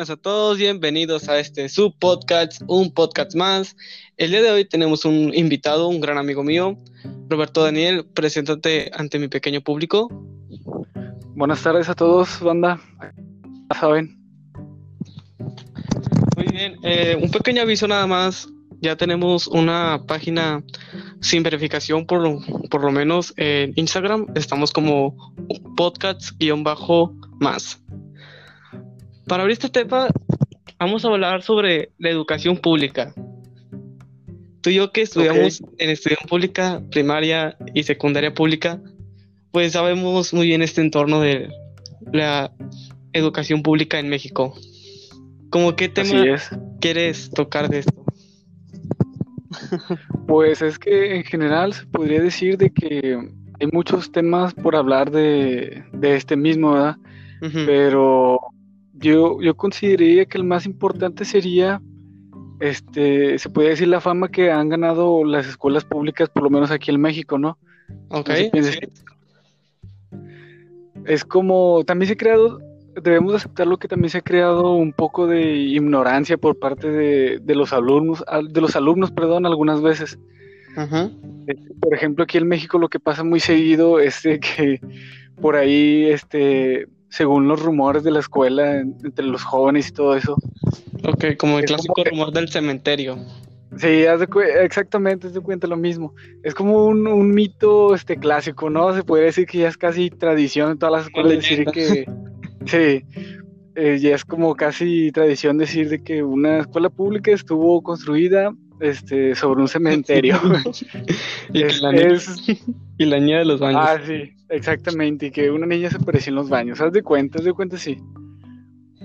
buenas a todos, bienvenidos a este subpodcast, un podcast más. El día de hoy tenemos un invitado, un gran amigo mío, Roberto Daniel, preséntate ante mi pequeño público. Buenas tardes a todos, banda. saben. Muy bien, eh, un pequeño aviso nada más. Ya tenemos una página sin verificación, por lo, por lo menos en Instagram. Estamos como podcast-más. Para abrir este tema, vamos a hablar sobre la educación pública. Tú y yo que estudiamos en estudiación pública, primaria y secundaria pública, pues sabemos muy bien este entorno de la educación pública en México. ¿Cómo qué tema quieres tocar de esto? Pues es que en general se podría decir de que hay muchos temas por hablar de, este mismo, ¿verdad? Pero yo, yo consideraría que el más importante sería, este, se puede decir la fama que han ganado las escuelas públicas, por lo menos aquí en México, ¿no? Ok. es como, también se ha creado, debemos aceptar lo que también se ha creado un poco de ignorancia por parte de, los alumnos, de los alumnos, perdón, algunas veces. Este, por ejemplo, aquí en México lo que pasa muy seguido es que por ahí, este, según los rumores de la escuela, entre los jóvenes y todo eso. Ok, como el clásico rumor del cementerio. Sí, exactamente, te cuenta lo mismo. Es como un, mito este clásico, ¿no? Se puede decir que ya es casi tradición en todas las escuelas decir que... sí, eh, ya es como casi tradición decir de que una escuela pública estuvo construida este, sobre un cementerio. y, la y, la niña de los baños. Ah, sí, exactamente, y que una niña se apareció en los baños. Haz de cuenta, haz de cuenta, sí.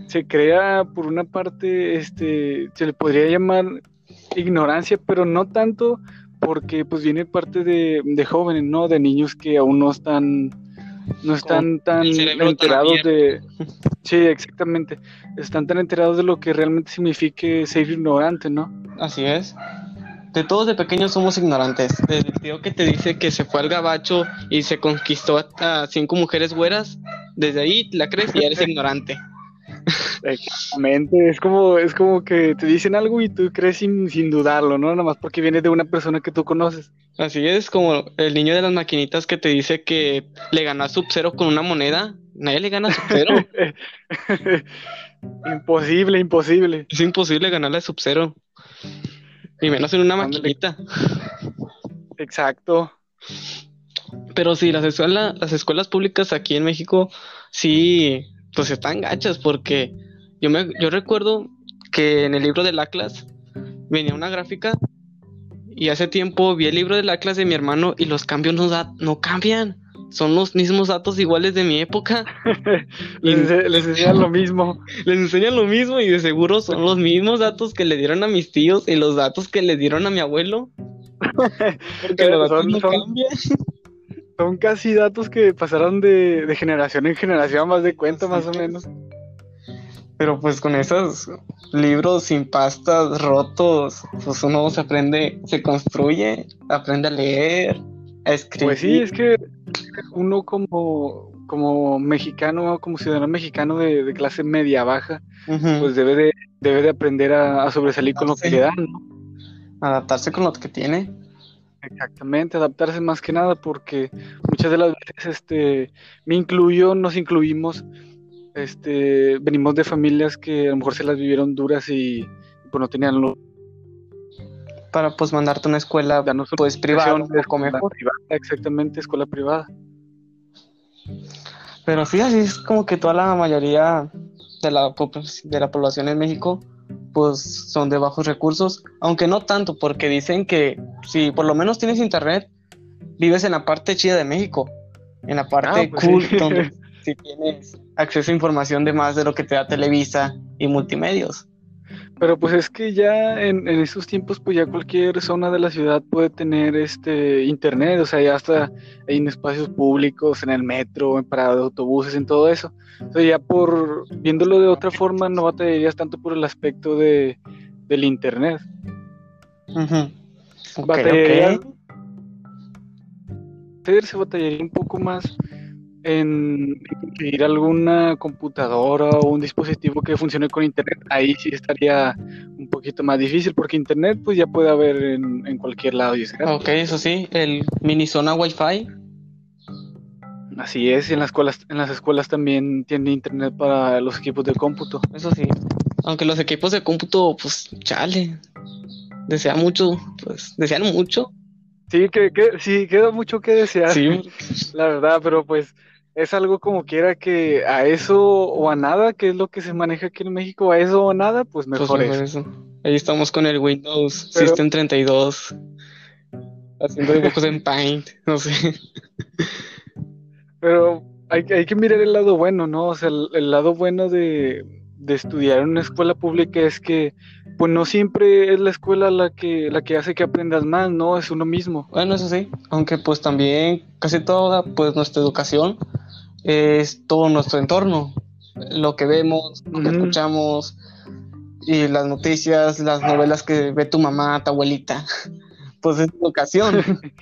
Se crea, por una parte, este, se le podría llamar ignorancia, pero no tanto porque pues viene parte de, de jóvenes, ¿no? De niños que aún no están no están tan enterados de sí exactamente están tan enterados de lo que realmente significa ser ignorante no así es de todos de pequeños somos ignorantes desde el tío que te dice que se fue al gabacho y se conquistó a cinco mujeres güeras desde ahí la crees y eres ignorante Exactamente, es como, es como que te dicen algo y tú crees sin, sin dudarlo, ¿no? Nada más porque viene de una persona que tú conoces. Así es, como el niño de las maquinitas que te dice que le gana Sub-Zero con una moneda. Nadie le gana Sub-Zero. imposible, imposible. Es imposible ganarle a Sub-Zero. Y menos en una maquinita. Exacto. Pero sí, las escuelas, las escuelas públicas aquí en México sí, pues están gachas porque yo me yo recuerdo que en el libro del Atlas venía una gráfica y hace tiempo vi el libro del Atlas de mi hermano y los cambios no, da, no cambian. Son los mismos datos iguales de mi época. y les, enseñan lo mismo. Les enseñan lo mismo y de seguro son los mismos datos que le dieron a mis tíos y los datos que le dieron a mi abuelo. Porque los datos no cambian. Son casi datos que pasaron de, de generación en generación, más de cuenta, más o menos. Pero pues con esos libros sin pastas, rotos, pues uno se aprende, se construye, aprende a leer, a escribir. Pues sí, es que uno como, como mexicano, como ciudadano mexicano de, clase media baja, pues debe de, debe de aprender a, sobresalir con lo que le dan, ¿no? Adaptarse con lo que tiene. Exactamente, adaptarse más que nada, porque muchas de las veces, este, me incluyo, nos incluimos, este, venimos de familias que a lo mejor se las vivieron duras y, pues no tenían lo para pues mandarte a una escuela pues privada, privada, exactamente, escuela privada. Pero sí, así es como que toda la mayoría de la, de la población en México pues son de bajos recursos, aunque no tanto, porque dicen que si por lo menos tienes internet, vives en la parte chida de México, en la parte ah, pues cool, donde si tienes acceso a información de más de lo que te da Televisa y multimedios. Pero pues es que ya en, en estos tiempos, pues ya cualquier zona de la ciudad puede tener este internet, o sea, ya hasta en espacios públicos, en el metro, en paradas de autobuses, en todo eso. Entonces ya por viéndolo de otra forma, no batallarías tanto por el aspecto de, del internet. batallaría, se batallaría un poco más en ir alguna computadora o un dispositivo que funcione con internet, ahí sí estaría un poquito más difícil, porque internet pues ya puede haber en, en cualquier lado. Y ok, eso sí, el mini zona Wi-Fi. Así es, en las escuelas, en las escuelas también tiene internet para los equipos de cómputo. Eso sí. Aunque los equipos de cómputo, pues, chale. Desea mucho, pues, desean mucho. Sí, que, que, sí, queda mucho que desear. Sí. La verdad, pero pues es algo como quiera que a eso o a nada, que es lo que se maneja aquí en México, a eso o a nada, pues, pues mejor, Eso. Ahí estamos con el Windows System 32, haciendo dibujos en Paint, no sé. Pero hay, hay que mirar el lado bueno, ¿no? O sea, el, lado bueno de, estudiar en una escuela pública es que pues no siempre es la escuela la que la que hace que aprendas más, ¿no? Es uno mismo. Bueno, eso sí, aunque pues también casi toda pues nuestra educación es todo nuestro entorno, lo que vemos, lo que escuchamos y las noticias, las novelas que ve tu mamá, tu abuelita, pues es educación.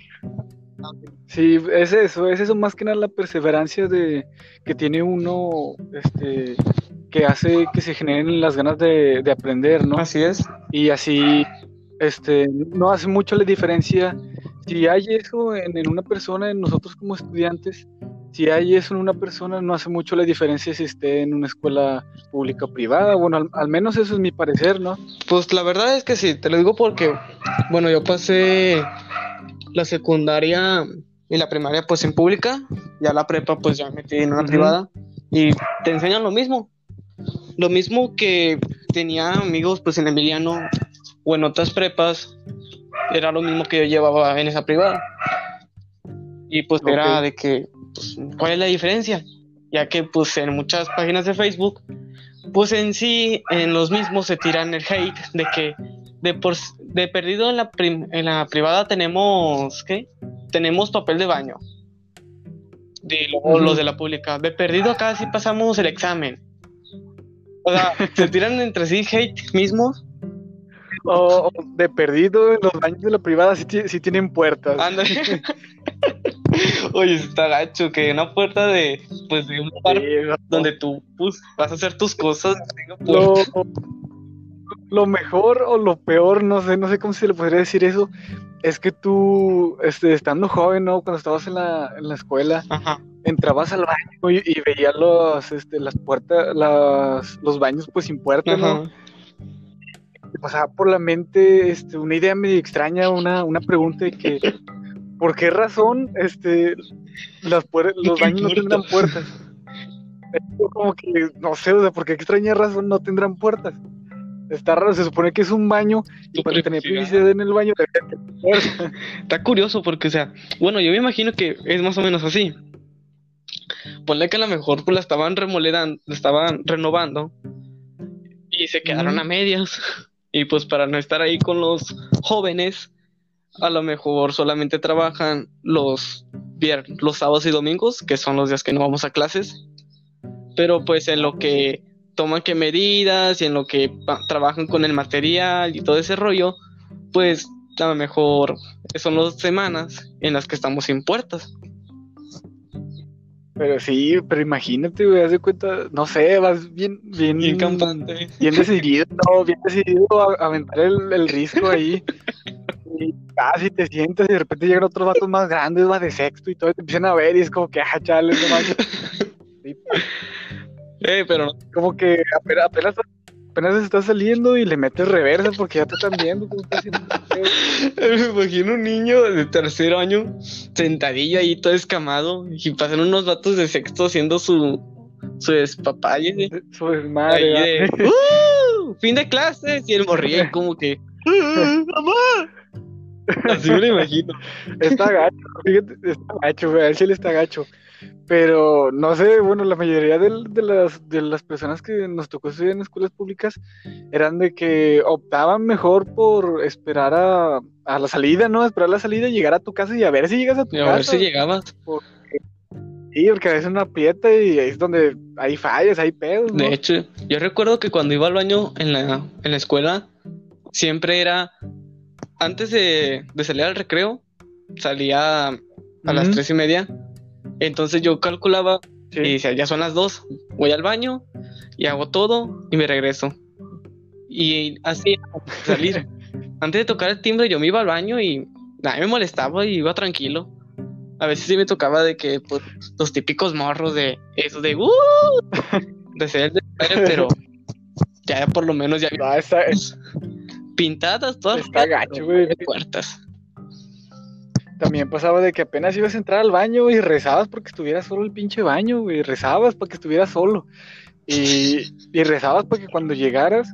Sí, es eso, es eso más que nada la perseverancia de que tiene uno, este, que hace que se generen las ganas de, aprender, ¿no? Así es. Y así, este, no hace mucho la diferencia si hay eso en, una persona, en nosotros como estudiantes, si hay eso en una persona, no hace mucho la diferencia si esté en una escuela pública o privada. Bueno, al, al, menos eso es mi parecer, ¿no? Pues la verdad es que sí, te lo digo porque, bueno, yo pasé la secundaria y la primaria pues en pública, ya la prepa pues ya metí en una privada y te enseñan lo mismo. Lo mismo que tenía amigos pues en Emiliano o en otras prepas, era lo mismo que yo llevaba en esa privada. Y pues era de que, pues, ¿cuál es la diferencia? Ya que pues en muchas páginas de Facebook, pues en sí, en los mismos se tiran el hate de que de, por, de perdido en la, en la privada tenemos, ¿qué? Tenemos papel de baño. De los de la pública. De perdido acá sí pasamos el examen. O sea, se tiran entre sí hate mismos. O, de perdido en los baños de la privada sí, sí tienen puertas. Oye, está gacho que una puerta de pues de un lugar donde tú pues, vas a hacer tus cosas lo mejor o lo peor, no sé, no sé cómo se le podría decir eso, es que tú, este, estando joven, ¿no? Cuando estabas en la, en la escuela, entrabas al baño y, veías los, este, las puertas, las, los baños pues sin puerta, ¿no? pasaba por la mente este, una idea medio extraña, una, una pregunta de que, ¿por qué razón este, las los baños no tendrán puertas? Como que, no sé, o sea, ¿por qué extraña razón no tendrán puertas? Está raro, se supone que es un baño y para tener privacidad en el baño Está curioso porque, o sea, bueno, yo me imagino que es más o menos así. Ponle que a lo mejor pues la estaban remoledando, la estaban renovando y se quedaron a medias. Y pues para no estar ahí con los jóvenes, a lo mejor solamente trabajan los viernes, los sábados y domingos, que son los días que no vamos a clases. Pero pues en lo que toman qué medidas y en lo que trabajan con el material y todo ese rollo, pues a lo mejor son las semanas en las que estamos sin puertas. Pero sí, pero imagínate, güey, haz de cuenta, no sé, vas bien, bien, bien campante. Bien decidido, no, bien decidido a aventar el, el risco ahí. y casi te sientes y de repente llegan otros vatos más grandes, va de sexto y todo, y te empiezan a ver y es como que, ah, chale, no manches. Eh, pero como que apenas, apenas, apenas está saliendo y le metes reversa porque ya te están viendo. Me imagino un niño de tercer año sentadillo ahí todo escamado y pasan unos vatos de sexto haciendo su su despapalle. Su desmadre. ¡Uh! Fin de clases y el morría como que ¡Uh, ¡Mamá! Así me lo imagino. Está gacho, fíjate, está gacho, güey, a él sí le está gacho. Pero no sé, bueno, la mayoría de, las, de las personas que nos tocó estudiar en escuelas públicas eran de que optaban mejor por esperar a, a la salida, ¿no? Esperar la salida, llegar a tu casa y a ver si llegas a tu casa. A ver si llegabas. sí, porque a veces una aprieta y ahí es donde hay fallas, hay pedos. De hecho, yo recuerdo que cuando iba al baño en la, en la escuela, siempre era antes de, salir al recreo, salía a las tres y media Entonces yo calculaba Sí. y decía, ya son las dos, voy al baño y hago todo y me regreso. Y así salir. Antes de tocar el timbre yo me iba al baño y nadie me molestaba y iba tranquilo. A veces sí me tocaba de que pues, los típicos morros de eso de ¡Uh! de ser el desmadre, pero ya por lo menos ya No, está, es- pintadas todas Está gacho, güey. puertas. también pasaba de que apenas ibas a entrar al baño y rezabas porque estuviera solo el pinche baño, güey. Rezabas para que estuviera solo. Y, y rezabas para que cuando llegaras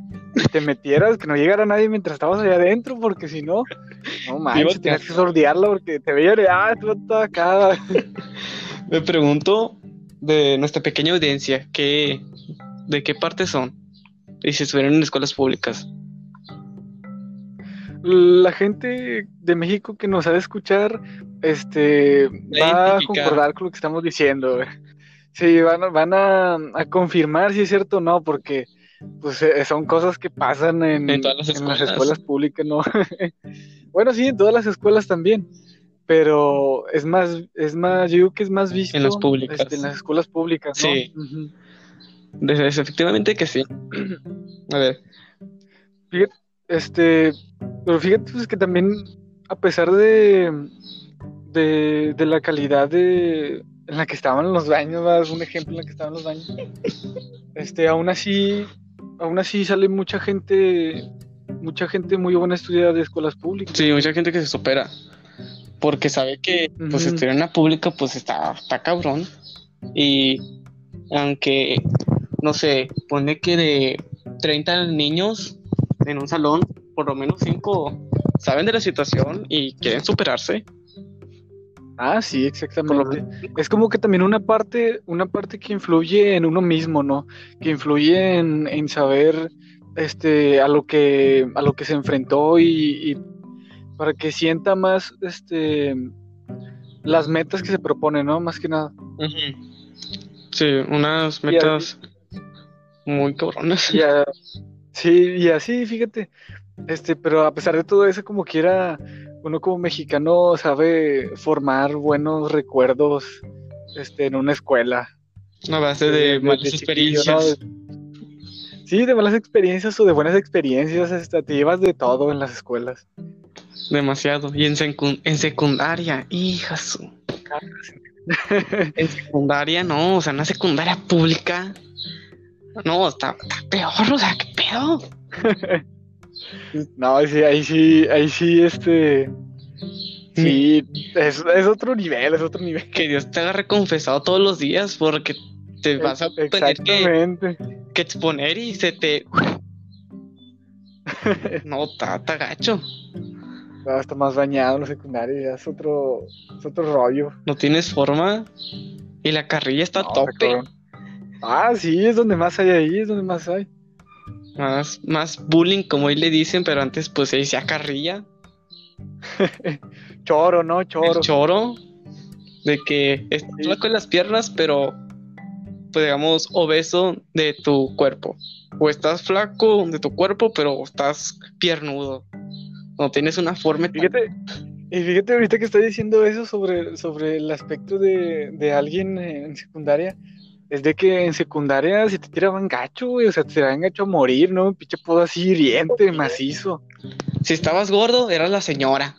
te metieras, que no llegara nadie mientras estabas allá adentro, porque si no, no manches, tenías que sordearla porque te veían, ah, tú estás acá. Me pregunto de nuestra pequeña audiencia, ¿qué, ¿de qué parte son? Y si estuvieran en escuelas públicas. La gente de México que nos ha de escuchar, este, va a concordar con lo que estamos diciendo. Sí, van, a- van a, a confirmar si es cierto o no, porque pues eh, son cosas que pasan en, En todas las en las escuelas. públicas, ¿no? bueno, sí, en todas las escuelas también, pero es más, es más, yo digo que es más visto En las públicas. este, en las escuelas públicas, ¿no? Sí. Efectivamente que sí. A ver, Este, pero fíjate pues, que también, a pesar de, de, de la calidad de, en la que estaban los baños, ¿verdad? un ejemplo en la que estaban los baños, este, aún así, aún así sale mucha gente, mucha gente muy buena estudiada de escuelas públicas. sí, mucha gente que se supera. Porque sabe que pues estudiar en la pública pues está, está cabrón. Y aunque, no sé, pone que de 30 niños en un salón, por lo menos 5 saben de la situación y quieren superarse. Ah, sí, exactamente. Es como que también una parte, una parte que influye en uno mismo, ¿no? Que influye en, en saber este a lo que a lo que se enfrentó y, y para que sienta más este las metas que se propone, ¿no? Más que nada. Sí, unas metas muy cabronas. Y a- sí, y así, fíjate. Este, pero a pesar de todo eso, como quiera, uno como mexicano sabe formar buenos recuerdos este, en una escuela. A base de malas experiencias. ¿no? Sí, de malas experiencias o de buenas experiencias, hasta te llevas de todo en las escuelas. Demasiado. Y en, secu- en secundaria, hija su. En secundaria no, o sea, en la secundaria pública. No, está, está peor, o sea, qué pedo. No, sí, ahí sí, ahí sí, este, sí, es, es otro nivel, es otro nivel. Que Dios te haga reconfesado todos los días porque te vas a tener que, exponer y se te. No, está, está gacho. No, está más bañado en la secundaria, ya es otro, es otro rollo. No tienes forma y la carrilla está a No, tope. está cabrón. Ah, sí, es donde más hay ahí, es donde más hay. Más, más bullying, como hoy le dicen, pero antes pues se decía carrilla. Choro, ¿no? Choro. El choro. De que estás Sí. flaco en las piernas, pero pues digamos obeso de tu cuerpo. O estás flaco de tu cuerpo, pero estás piernudo. No tienes una forma tan- Fíjate, y fíjate ahorita que estoy diciendo eso sobre, sobre el aspecto de, de alguien en secundaria, es de que en secundaria se te tiraban gacho, güey, o sea, te tiraban gacho a morir, ¿no? Pinche podo así hiriente, macizo. Si estabas gordo, eras la señora.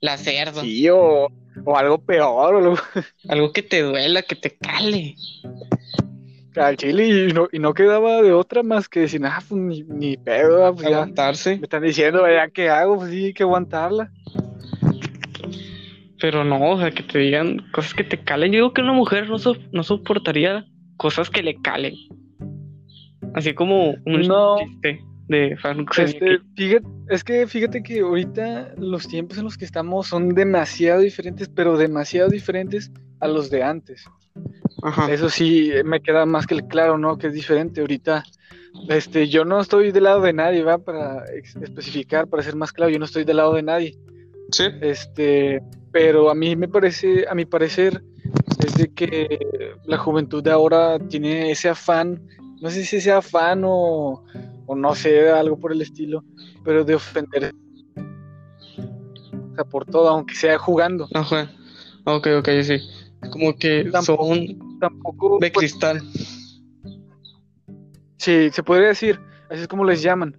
La cerda. Sí, o, o algo peor, o algo Algo que te duela, que te cale. al chile, y no, y no quedaba de otra más que decir, ah, pues ni, ni pedo, ah, pues ya. Aguantarse. Me están diciendo, ya, ¿qué hago? Pues sí, hay que aguantarla. Pero no, o sea, que te digan cosas que te calen. Yo digo que una mujer no, so- no soportaría cosas que le calen. Así como un No. chiste de Faruk Este, fíjate, es que fíjate que ahorita los tiempos en los que estamos son demasiado diferentes, pero demasiado diferentes a los de antes. Ajá. Eso sí, eh, me queda más que claro, ¿no? Que es diferente. Ahorita, este, yo no estoy del lado de nadie, ¿va? Para especificar, para ser más claro, yo no estoy del lado de nadie. Sí. Este, pero a mí me parece, a mi parecer, es de que la juventud de ahora tiene ese afán, no sé si sea afán o, o no sé, algo por el estilo, pero de ofender. O sea, por todo, aunque sea jugando. Ajá. Ok, ok, sí. como que Tampoco- son Tampoco. de pues, cristal. Sí, se podría decir, así es como les llaman,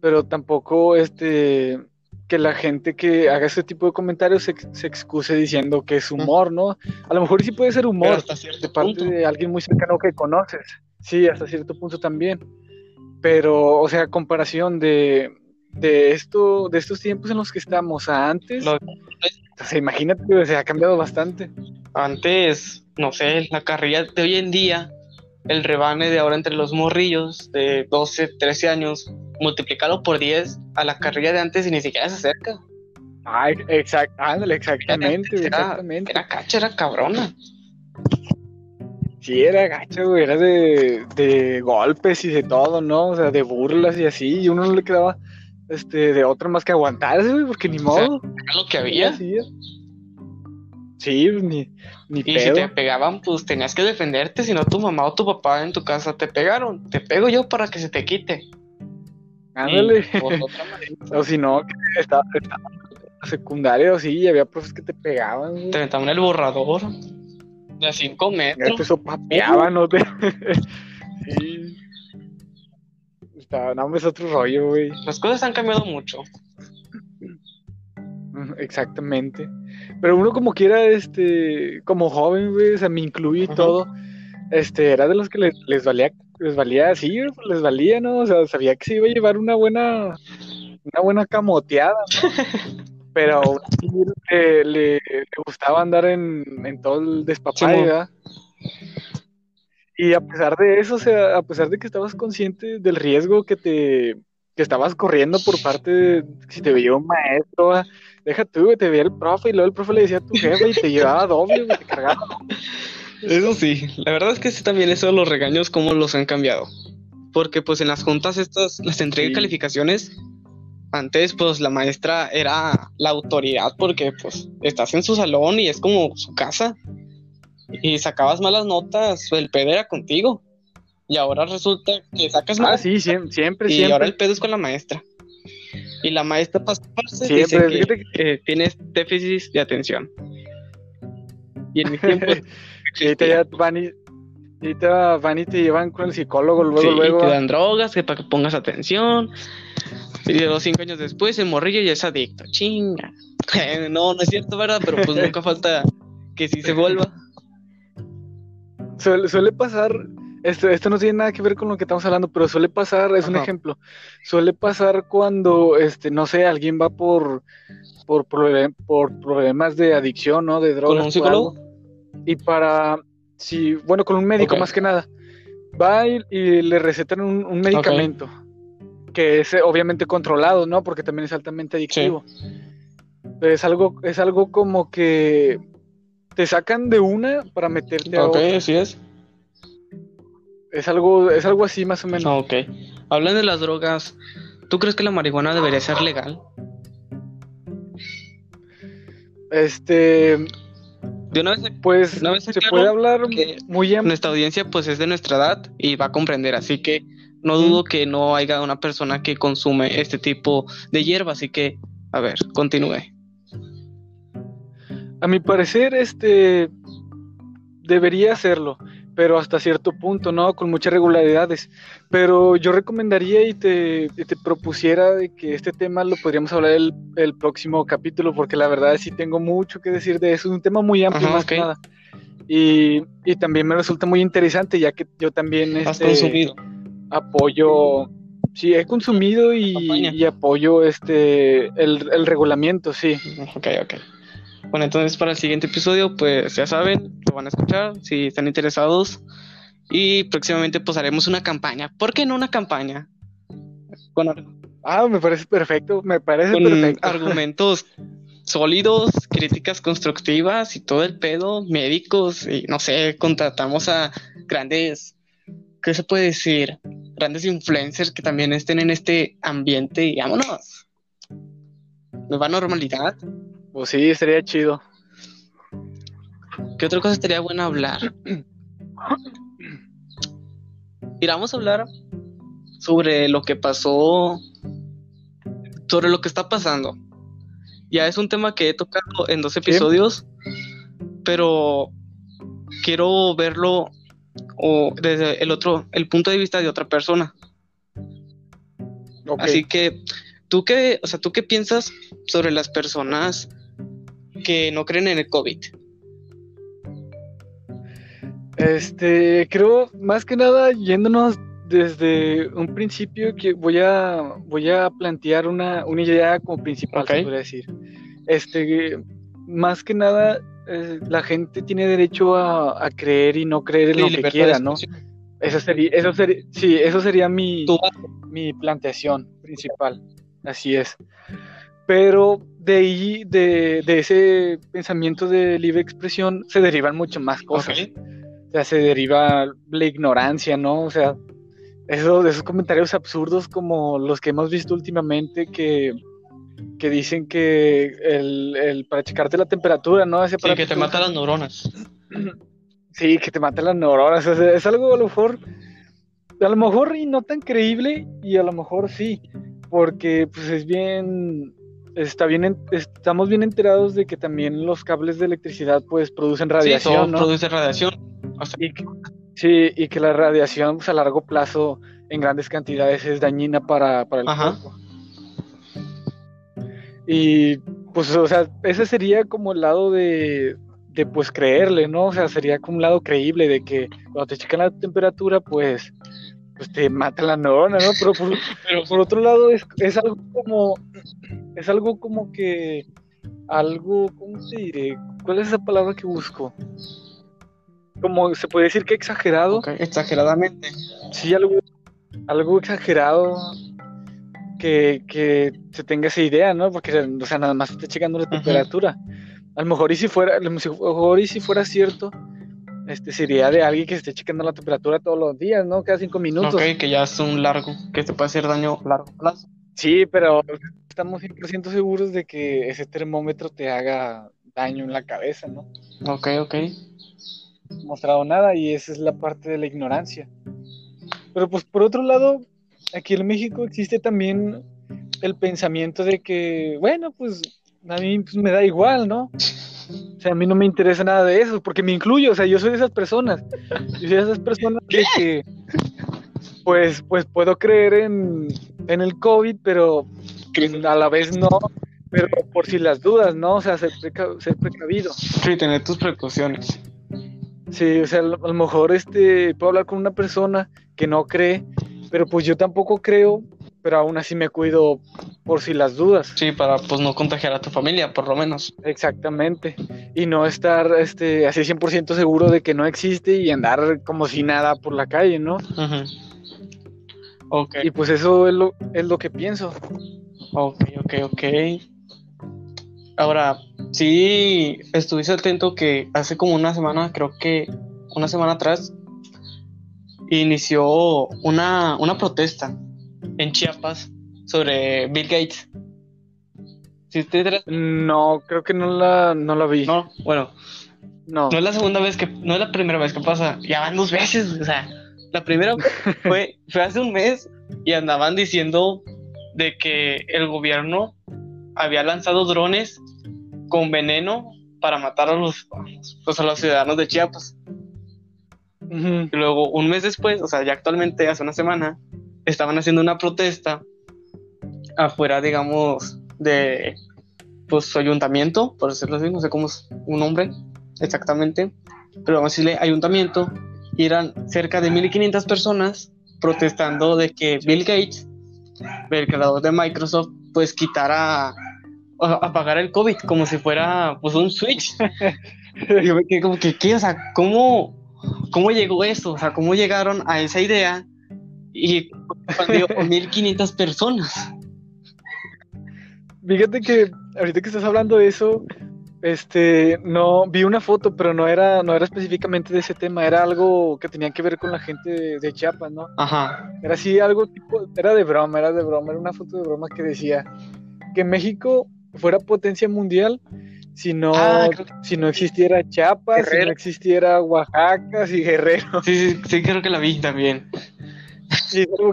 pero tampoco este que la gente que haga este tipo de comentarios se, se excuse diciendo que es humor, ¿no? A lo mejor sí puede ser humor hasta cierto de parte punto. de alguien muy cercano que conoces, sí, hasta cierto punto también, pero, o sea, comparación de, de esto, de estos tiempos en los que estamos a antes, Lo- o sea, imagínate, se ha cambiado bastante. Antes, no sé, la carrilla de hoy en día, el rebane de ahora entre los morrillos de 12, 13 años, multiplicarlo por 10 a la carrilla de antes y ni siquiera se acerca. Exact, ándale, exactamente, Era- exactamente. Era cacha, era cabrona. Sí, era gacho, güey, era de, de golpes y de todo, ¿no? O sea, de burlas y así, y uno no le quedaba este, de otra más que aguantarse, güey, porque ni O sea, modo. Era lo que había. Sí, Sí, ni, ni Y si te pegaban, pues tenías que defenderte, si no tu mamá o tu papá en tu casa te pegaron. Te pego yo para que se te quite. Ándale. O si no, que estaba, estaba secundaria o sí, y había profes que te pegaban, güey. te aventaban el borrador de 5 Ya te metros. sopapeaban, ¿no? Te... sí. Estaba, no, es otro rollo, güey. Las cosas han cambiado mucho. Exactamente. Pero uno como quiera, este, como joven, güey, o sea, me incluye y todo, este, era de los que les, les valía, les valía pues, les valía, ¿no? O sea, sabía que se iba a llevar una buena, una buena camoteada, ¿no? Pero aún así le, le- le gustaba andar en, en todo el despapalle. ¿verdad? Y a pesar de eso, o sea, a pesar de que estabas consciente del riesgo que te que estabas corriendo por parte de si te veía un maestro, ¿va? deja tú, te veía el profe y luego el profe le decía a tu jefe y te llevaba doble, te cargaba. Eso sí, la verdad es que sí también eso de los regaños, cómo los han cambiado. Porque pues en las juntas estas, las entrega de Sí. calificaciones, antes pues la maestra era la autoridad porque pues estás en su salón y es como su casa. Y sacabas malas notas, el pedo era contigo. Y ahora resulta que sacas Ah, malas sí, siempre, siempre, y siempre. ahora el pedo es con la maestra. Y la maestra pasa dice Siempre, que eh, tienes déficit de atención. Y en mi tiempo Y ahorita ya van y, y ahorita van y te llevan con el psicólogo luego, Sí, luego. te ¿va? dan drogas que para que pongas atención. Y de los cinco años después, el morrillo ya es adicto. Chinga. No, no es cierto, ¿verdad? Pero pues nunca falta que sí se vuelva. Suele, suele pasar, esto, esto no tiene nada que ver con lo que estamos hablando, pero suele pasar, es un ejemplo, suele pasar cuando, este, no sé, alguien va por, por, problem- por problemas de adicción, ¿no? De drogas. ¿Con un psicólogo? Y para, si, bueno, con un médico Ok. más que nada, va y, y le recetan un, un medicamento, que es eh, obviamente controlado, ¿no? Porque también es altamente adictivo. Pero es algo, es algo como que te sacan de una para meterte a Ok, otra. así es. Es algo, es algo así más o menos. Ok. Hablando de las drogas, ¿tú crees que la marihuana debería ser legal? Este, De una vez, pues Una vez se puede hablar muy nuestra audiencia pues es de nuestra edad y va a comprender, así que no dudo que no haya una persona que consume este tipo de hierba, así que, a ver, continúe. A mi parecer, este debería hacerlo, pero hasta cierto punto, ¿no? Con muchas regularidades. Pero yo recomendaría y te, y te propusiera de que este tema lo podríamos hablar el, el próximo capítulo, porque la verdad sí tengo mucho que decir de eso. Es un tema muy amplio, Ajá, más que nada. Y, y también me resulta muy interesante, ya que yo también Has este, consumido. apoyo, sí, he consumido y apoyo este el, el regulamiento, sí. Ok, ok. Bueno, entonces para el siguiente episodio, pues ya saben, lo van a escuchar si están interesados. Y próximamente pues haremos una campaña. ¿Por qué no una campaña? Con, Ah, me parece perfecto, me parece con perfecto. argumentos sólidos, críticas constructivas y todo el pedo, médicos y no sé, contratamos a grandes, ¿qué se puede decir? Grandes influencers que también estén en este ambiente y vámonos. Nueva normalidad. Pues sí, sería chido. ¿Qué otra cosa estaría bueno hablar? Mira, vamos a hablar sobre lo que pasó, sobre lo que está pasando. Ya es un tema que he tocado en dos episodios, pero quiero verlo o desde el otro, el punto de vista de otra persona. Así que, ¿tú qué, o sea, ¿tú qué piensas sobre las personas que no creen en el COVID? Este, creo más que nada yéndonos desde un principio que voy a voy a plantear una, una idea como principal, Ok. se podría decir. Este, más que nada eh, la gente tiene derecho a, a creer y no creer en Sí, lo que quiera, ¿no? Eso sería, eso sería, sí, eso sería mi, mi planteación principal. Así es. Pero de ahí, de, de ese pensamiento de libre expresión, se derivan mucho más cosas. Ok. O sea, se deriva la ignorancia, ¿no? O sea, eso, de esos comentarios absurdos como los que hemos visto últimamente que, que dicen que el, el- para checarte la temperatura, ¿no? Ese Sí, que te mata las neuronas. Sí, que te mata las neuronas. o sea, es algo a lo mejor, a lo mejor y no tan creíble, y a lo mejor sí, porque pues es bien, está bien, en- estamos bien enterados de que también los cables de electricidad pues producen Sí, radiación, todo ¿no? produce radiación. O sea, Y que, sí, y que la radiación pues, a largo plazo en grandes cantidades es dañina para, para el Ajá. cuerpo. Y pues, o sea, ese sería como el lado de, de pues creerle, ¿no? O sea, sería como un lado creíble de que cuando te checan la temperatura, pues, pues te mata la neurona, ¿no? Pero por, pero por otro lado es, es algo como, es algo como que, algo, ¿cómo te diré? ¿Cuál es esa palabra que busco? Como se puede decir que exagerado. exageradamente. Sí, algo, algo exagerado que, que se tenga esa idea, ¿no? Porque, o sea, nada más está checando la temperatura. A lo mejor y si fuera, a lo mejor y si fuera cierto, este sería de alguien que esté checando la temperatura todos los días, ¿no? Cada cinco minutos. Ok, que ya es un largo, que te puede hacer daño a largo plazo. Sí, pero estamos 100% seguros de que ese termómetro te haga daño en la cabeza, ¿no? Ok, ok. No mostrado nada y esa es la parte de la ignorancia. Pero pues por otro lado, aquí en México existe también el pensamiento de que, bueno, pues a mí pues, me da igual, ¿no? Sea, a mí no me interesa nada de eso, porque me incluyo, o sea, yo soy de esas personas. Yo soy de esas personas que, pues, pues puedo creer en, en el COVID, pero a la vez no, pero por si las dudas, ¿no? O sea, ser, preca- ser precavido. Sí, tener tus precauciones. Sí, o sea, a lo a lo mejor este, puedo hablar con una persona que no cree, pero pues yo tampoco creo, pero aún así me cuido por si las dudas. Sí, para pues no contagiar a tu familia, por lo menos. Exactamente. Y no estar este, así 100% seguro de que no existe y andar como si nada por la calle, ¿no? Ujú. Ok, Y pues eso es lo, es lo que pienso. ok, ok, ok. Ahora, sí, estuviste atento que hace como una semana, creo que una semana atrás, inició una, una protesta en Chiapas sobre Bill Gates. ¿Sí te enteras? No, creo que no la, no la vi. No, bueno, No. no es la segunda vez que, no es la primera vez que pasa, ya van dos veces, o sea, la primera vez fue, fue hace un mes y andaban diciendo de que el gobierno había lanzado drones con veneno para matar a los, pues, a los ciudadanos de Chiapas. Y luego, un mes después, o sea, ya actualmente, hace una semana, estaban haciendo una protesta afuera, digamos, de pues su ayuntamiento, por decirlo así, no sé cómo es un nombre exactamente, pero vamos a decirle ayuntamiento, y eran cerca de 1500 personas protestando de que Bill Gates, el creador de Microsoft, pues quitara o apagar el COVID como si fuera pues un switch. Yo me quedé como que, ¿qué? O sea, ¿cómo, ¿cómo llegó eso? O sea, ¿cómo llegaron a esa idea? Y expandió a 1500 personas. Fíjate que ahorita que estás hablando de eso, este, no vi una foto, pero no era, no era específicamente de ese tema, era algo que tenía que ver con la gente de, de Chiapas, ¿no? Ajá. Era así algo tipo, era de broma, era de broma, era una foto de broma que decía que México fuera potencia mundial si no, Ah, que- si no existiera Chiapas, si no existiera Oaxaca, y Guerrero. Sí, sí, sí, creo que la vi también. Es algo,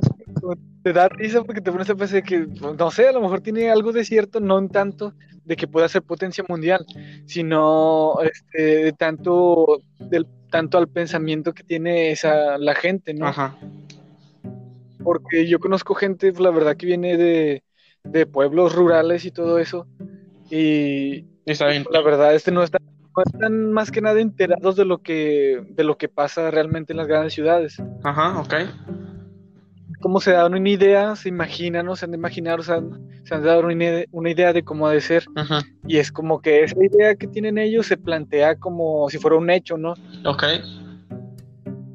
te da risa porque te pones a pensar que, no sé, a lo mejor tiene algo de cierto, no en tanto de que pueda ser potencia mundial, sino este, de tanto, del, tanto al pensamiento que tiene esa, la gente, ¿no? Ajá. Porque yo conozco gente, la verdad, que viene de, de pueblos rurales y todo eso, y Está bien. la verdad, este no está no están más que nada enterados de lo que de lo que pasa realmente en las grandes ciudades. Ajá, ok. Cómo se dan una idea, se imaginan, ¿no? se han de imaginar, o sea, se han de dar una idea, una idea de cómo ha de ser. Y es como que esa idea que tienen ellos se plantea como si fuera un hecho, ¿no? Ok.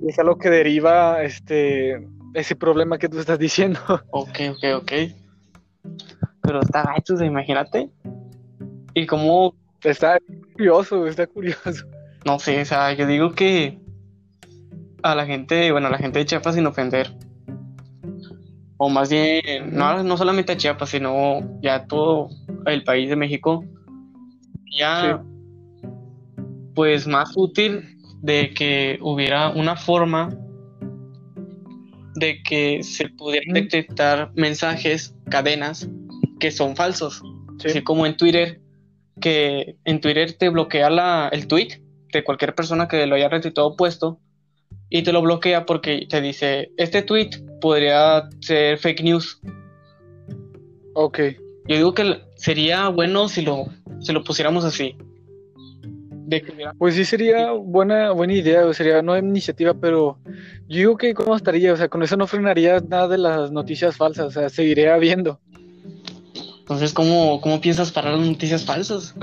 Y es a lo que deriva este ese problema que tú estás diciendo. Ok, ok, ok. Pero está gacho, imagínate. Y como, Está curioso, está curioso. no sé, o sea, yo digo que a la gente, bueno, a la gente de Chiapas sin ofender. O más bien, no, no solamente a Chiapas, sino ya todo el país de México. Ya, pues más útil de que hubiera una forma de que se pudieran detectar mensajes, cadenas, que son falsos. Sí. Así como en Twitter, que en Twitter te bloquea la, el tweet de cualquier persona que lo haya retuiteado puesto y te lo bloquea porque te dice, este tweet podría ser fake news. Ok. Yo digo que sería bueno si lo, si lo pusiéramos así. De que hubiera- Pues sí sería buena, buena idea, o sería no iniciativa, pero yo digo que cómo estaría, o sea, con eso no frenaría nada de las noticias falsas, o sea, seguiría habiendo. Entonces, ¿cómo, ¿cómo piensas parar las noticias falsas?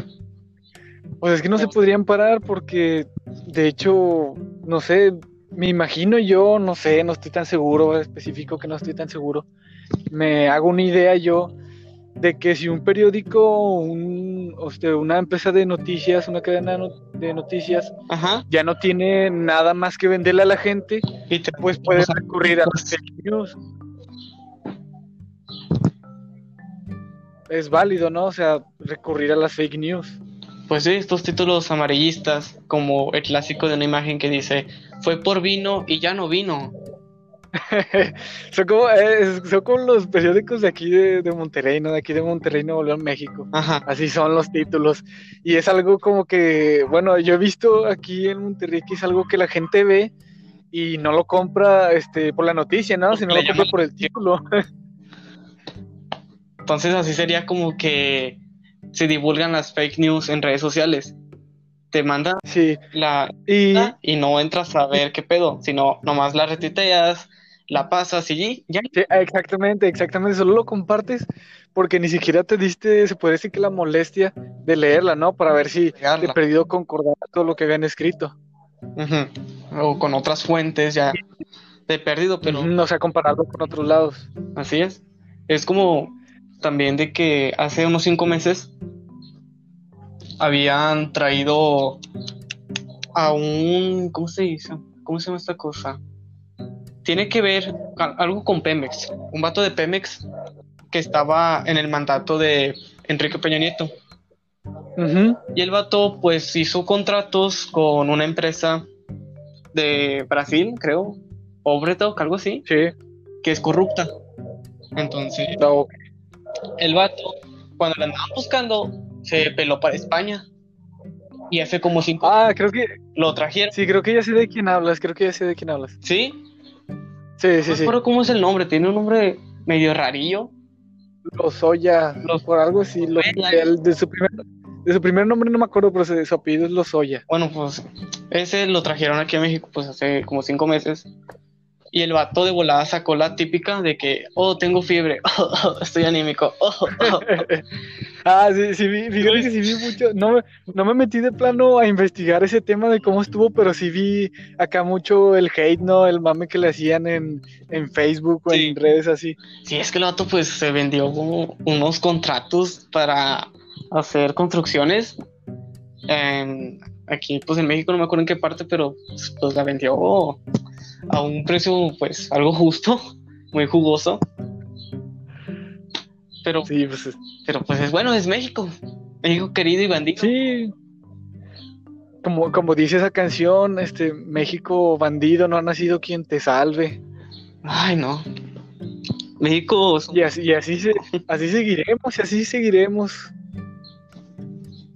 O sea, es que no se podrían parar porque, de hecho, no sé, me imagino yo, no sé, no estoy tan seguro, específico que no estoy tan seguro. Me hago una idea yo de que si un periódico, un, o sea, una empresa de noticias, una cadena de noticias, Ajá. ya no tiene nada más que venderle a la gente, Y te pues puede recurrir a las fake news. Es válido, ¿no? O sea, recurrir a las fake news. Pues sí, estos títulos amarillistas, como el clásico de una imagen que dice, fue por vino y ya no vino. son, como, eh, son como los periódicos de aquí de, de Monterrey, ¿no? De aquí de Monterrey, Nuevo León, México. Ajá. Así son los títulos. Y es algo como que, bueno, yo he visto aquí en Monterrey que es algo que la gente ve y no lo compra este, por la noticia, ¿no? Sino lo compra por el título. Entonces así sería como que se divulgan las fake news en redes sociales. Te mandan Sí. la Y, y no entras a ver qué pedo, sino nomás la retuiteas, la pasas y ya. Sí, exactamente, exactamente. Solo lo compartes porque ni siquiera te diste, se puede decir que la molestia de leerla, ¿no? Para ver si de Pegarla. perdido concordaba todo lo que habían escrito. Ujú. O con otras fuentes ya de perdido, pero Ujú, O sea, compararlo con otros lados. así es. Es como también de que hace unos cinco meses habían traído a un, ¿cómo se dice? ¿Cómo se llama esta cosa? Tiene que ver algo con Pemex. Un vato de Pemex que estaba en el mandato de Enrique Peña Nieto. Y el vato pues hizo contratos con una empresa de Brasil, creo, Obretalk, algo así, Sí. que es corrupta. Entonces, No, el vato, cuando lo andaban buscando, se peló para España. Y hace como cinco Ah, creo que, lo trajeron. sí, creo que ya sé de quién hablas, creo que ya sé de quién hablas. ¿Sí? Sí, No sí, me sí. acuerdo cómo es el nombre, tiene un nombre medio rarillo. Lozoya, Los- por algo así. Lo, el- de, su primer, de su primer nombre no me acuerdo, pero su, su apellido es Lozoya. Bueno, pues ese lo trajeron aquí a México pues hace como cinco meses. Y el vato de volada sacó la típica de que, oh, tengo fiebre, oh, oh, estoy anímico, oh, oh, oh". Ah, sí, sí, vi, fíjate que sí vi mucho, no, me- no me metí de plano a investigar ese tema de cómo estuvo, pero sí vi acá mucho el hate, ¿no? El mame que le hacían en, en Facebook o Sí. en redes así. Sí, es que el vato pues se vendió como unos contratos para hacer construcciones. en- aquí pues en México no me acuerdo en qué parte, pero pues la vendió a un precio pues algo justo, muy jugoso. Pero, Sí, pues pero pues es bueno, es México. México querido y bandido. sí. Como, como dice esa canción, este, México bandido, no ha nacido quien te salve. Ay, no. México. Y así, y así, se, así seguiremos, y así seguiremos.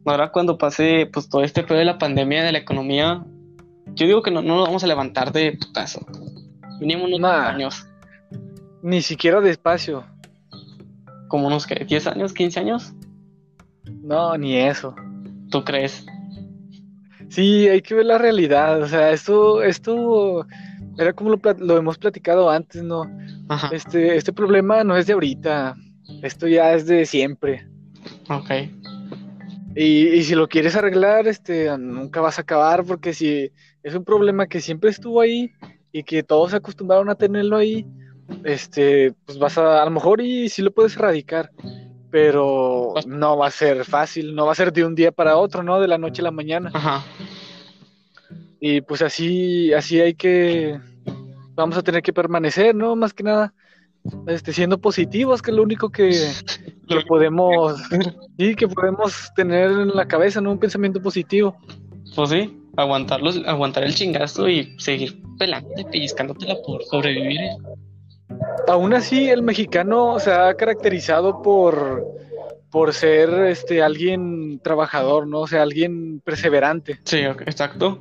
Ahora cuando pase pues todo este pedo de la pandemia de la economía, yo digo que no, no nos vamos a levantar de putazo. Mínimo unos Nah. años. Ni siquiera despacio. Como unos ¿qué? 10 años, 15 años. No, ni eso. ¿Tú crees? Sí, hay que ver la realidad. O sea, esto, esto era como lo, hemos platicado antes, ¿no? Ajá. Este, este problema no es de ahorita. Esto ya es de siempre. Ok. Y, y si lo quieres arreglar, este, nunca vas a acabar porque si es un problema que siempre estuvo ahí y que todos se acostumbraron a tenerlo ahí, este, pues vas a, a lo mejor y sí lo puedes erradicar, pero no va a ser fácil, no va a ser de un día para otro, ¿no? De la noche a la mañana. Ajá. Y pues así, así hay que, vamos a tener que permanecer, ¿no? Más que nada, este, siendo positivos, que es lo único que, que podemos, sí, que podemos tener en la cabeza, ¿no? Un pensamiento positivo. Pues sí, aguantarlos, aguantar el chingazo y seguir pelando y pellizcándotela por sobrevivir. Aún así, el mexicano se ha caracterizado por, por ser este, alguien trabajador, ¿no? O sea, alguien perseverante. Sí, exacto.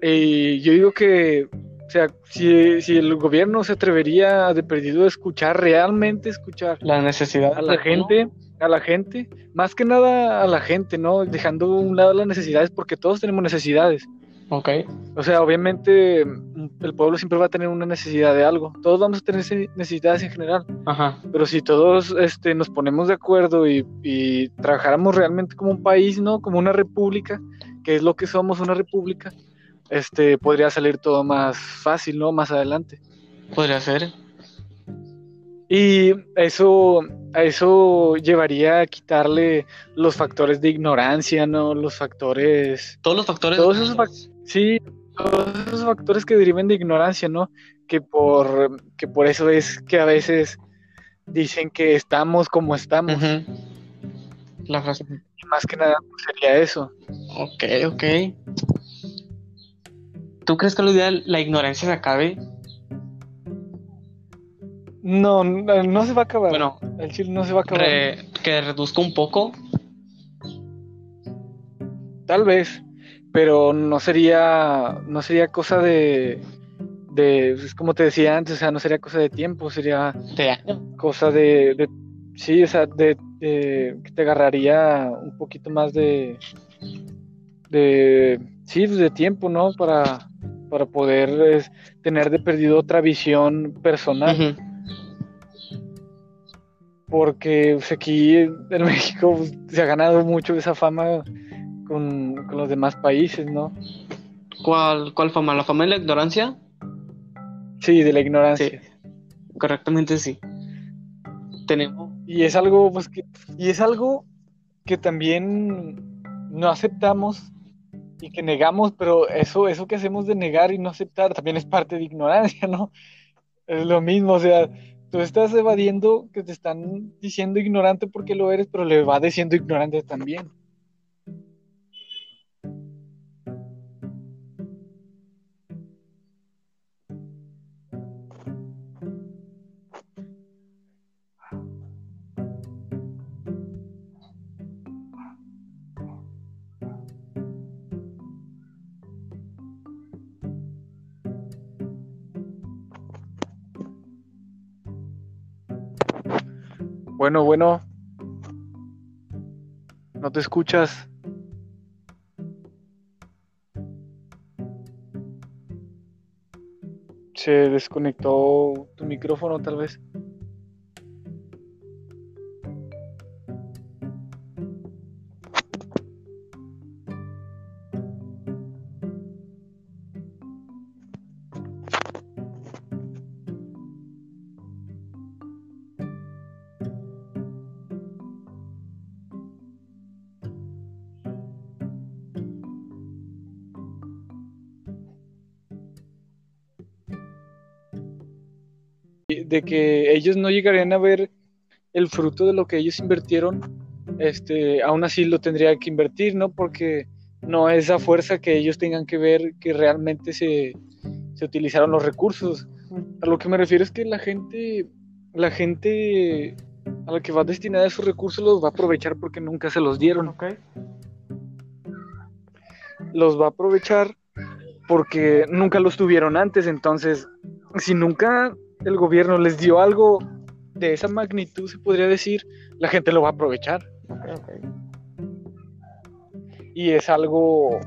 Y yo digo que, o sea, si, si el gobierno se atrevería de perdido a escuchar, realmente escuchar La necesidad a la gente, a la gente, más que nada a la gente, ¿no? Dejando a un lado las necesidades, porque todos tenemos necesidades. Ok, O sea, obviamente mm, el pueblo siempre va a tener una necesidad de algo. Todos vamos a tener necesidades en general. ajá. Pero si todos este, nos ponemos de acuerdo y, y trabajáramos realmente como un país, ¿no? Como una república, que es lo que somos, una república, este, podría salir todo más fácil, ¿no? Más adelante. Podría ser. Y eso, eso llevaría a quitarle los factores de ignorancia, ¿no? Los factores, Todos los factores. Todos esos fac- sí, todos esos factores que deriven de ignorancia, ¿no? Que por, que por eso es que a veces dicen que estamos como estamos. La frase. Y más que nada pues, sería eso. Ok, ok. ¿Tú crees que lo ideal la ignorancia se acabe? No, no, no se va a acabar. Bueno, el chile no se va a acabar. re- que reduzca un poco. Tal vez, pero no sería, no sería cosa de, de, pues, como te decía antes, o sea, no sería cosa de tiempo, sería de cosa de, de- sí, o sea, de, de- que te agarraría un poquito más de, de, sí, pues, de tiempo, ¿no? Para, para poder es, tener de perdido otra visión personal, porque pues, aquí en México pues, se ha ganado mucho esa fama con, con los demás países, ¿no? ¿Cuál, ¿Cuál fama? ¿La fama de la ignorancia? Sí, de la ignorancia. Correctamente sí. Tenemos. Y es algo, pues, que, y es algo que también no aceptamos y que negamos, pero eso, eso que hacemos de negar y no aceptar también es parte de ignorancia, ¿no? Es lo mismo, o sea, tú estás evadiendo que te están diciendo ignorante porque lo eres, pero le va diciendo ignorante también. Bueno, bueno. No te escuchas. Se desconectó tu micrófono tal vez. De que ellos no llegarían a ver el fruto de lo que ellos invirtieron, este, aún así lo tendría que invertir, ¿no? Porque no es a fuerza que ellos tengan que ver que realmente se, se utilizaron los recursos. A lo que me refiero es que la gente la gente a la que va destinada esos recursos los va a aprovechar porque nunca se los dieron. Ok. Los va a aprovechar porque nunca los tuvieron antes. Entonces, si nunca el gobierno les dio algo de esa magnitud, se podría decir, la gente lo va a aprovechar. Y es algo,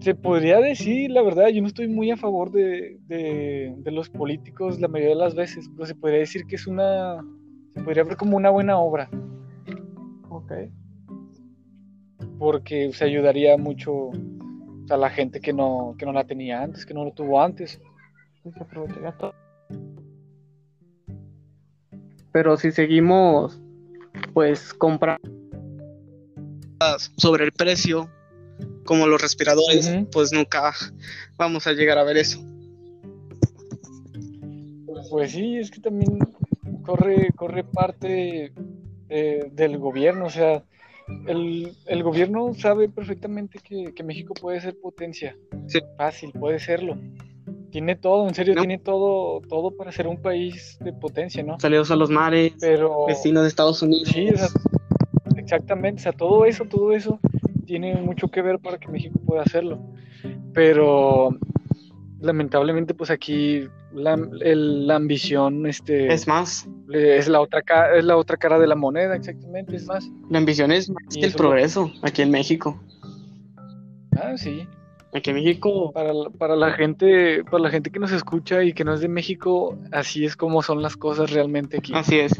se podría decir, la verdad, yo no estoy muy a favor de, de- de los políticos la mayoría de las veces, pero se podría decir que es una, se podría ver como una buena obra, Ok. porque se ayudaría mucho a la gente que no, que no la tenía antes, que no lo tuvo antes. Se aprovecharía todo. Pero si seguimos, pues, comprando sobre el precio, como los respiradores, pues nunca vamos a llegar a ver eso. Pues sí, es que también corre, corre parte eh, del gobierno, o sea, el, el gobierno sabe perfectamente que, que México puede ser potencia. Sí. Fácil, puede serlo. Tiene todo, en serio, No. tiene todo, todo para ser un país de potencia, ¿no? Salidos a los mares, Pero vecinos de Estados Unidos. sí, o sea, exactamente, o sea, todo eso, todo eso tiene mucho que ver para que México pueda hacerlo. Pero lamentablemente, pues aquí la, el- la ambición, este, Es más, es la otra cara, es la otra cara de la moneda, exactamente, es más. la ambición es más Y que el lo- progreso aquí en México. Ah, sí. Aquí en México, Para, la- para la gente, para la gente que nos escucha y que no es de México, así es como son las cosas realmente aquí. así es.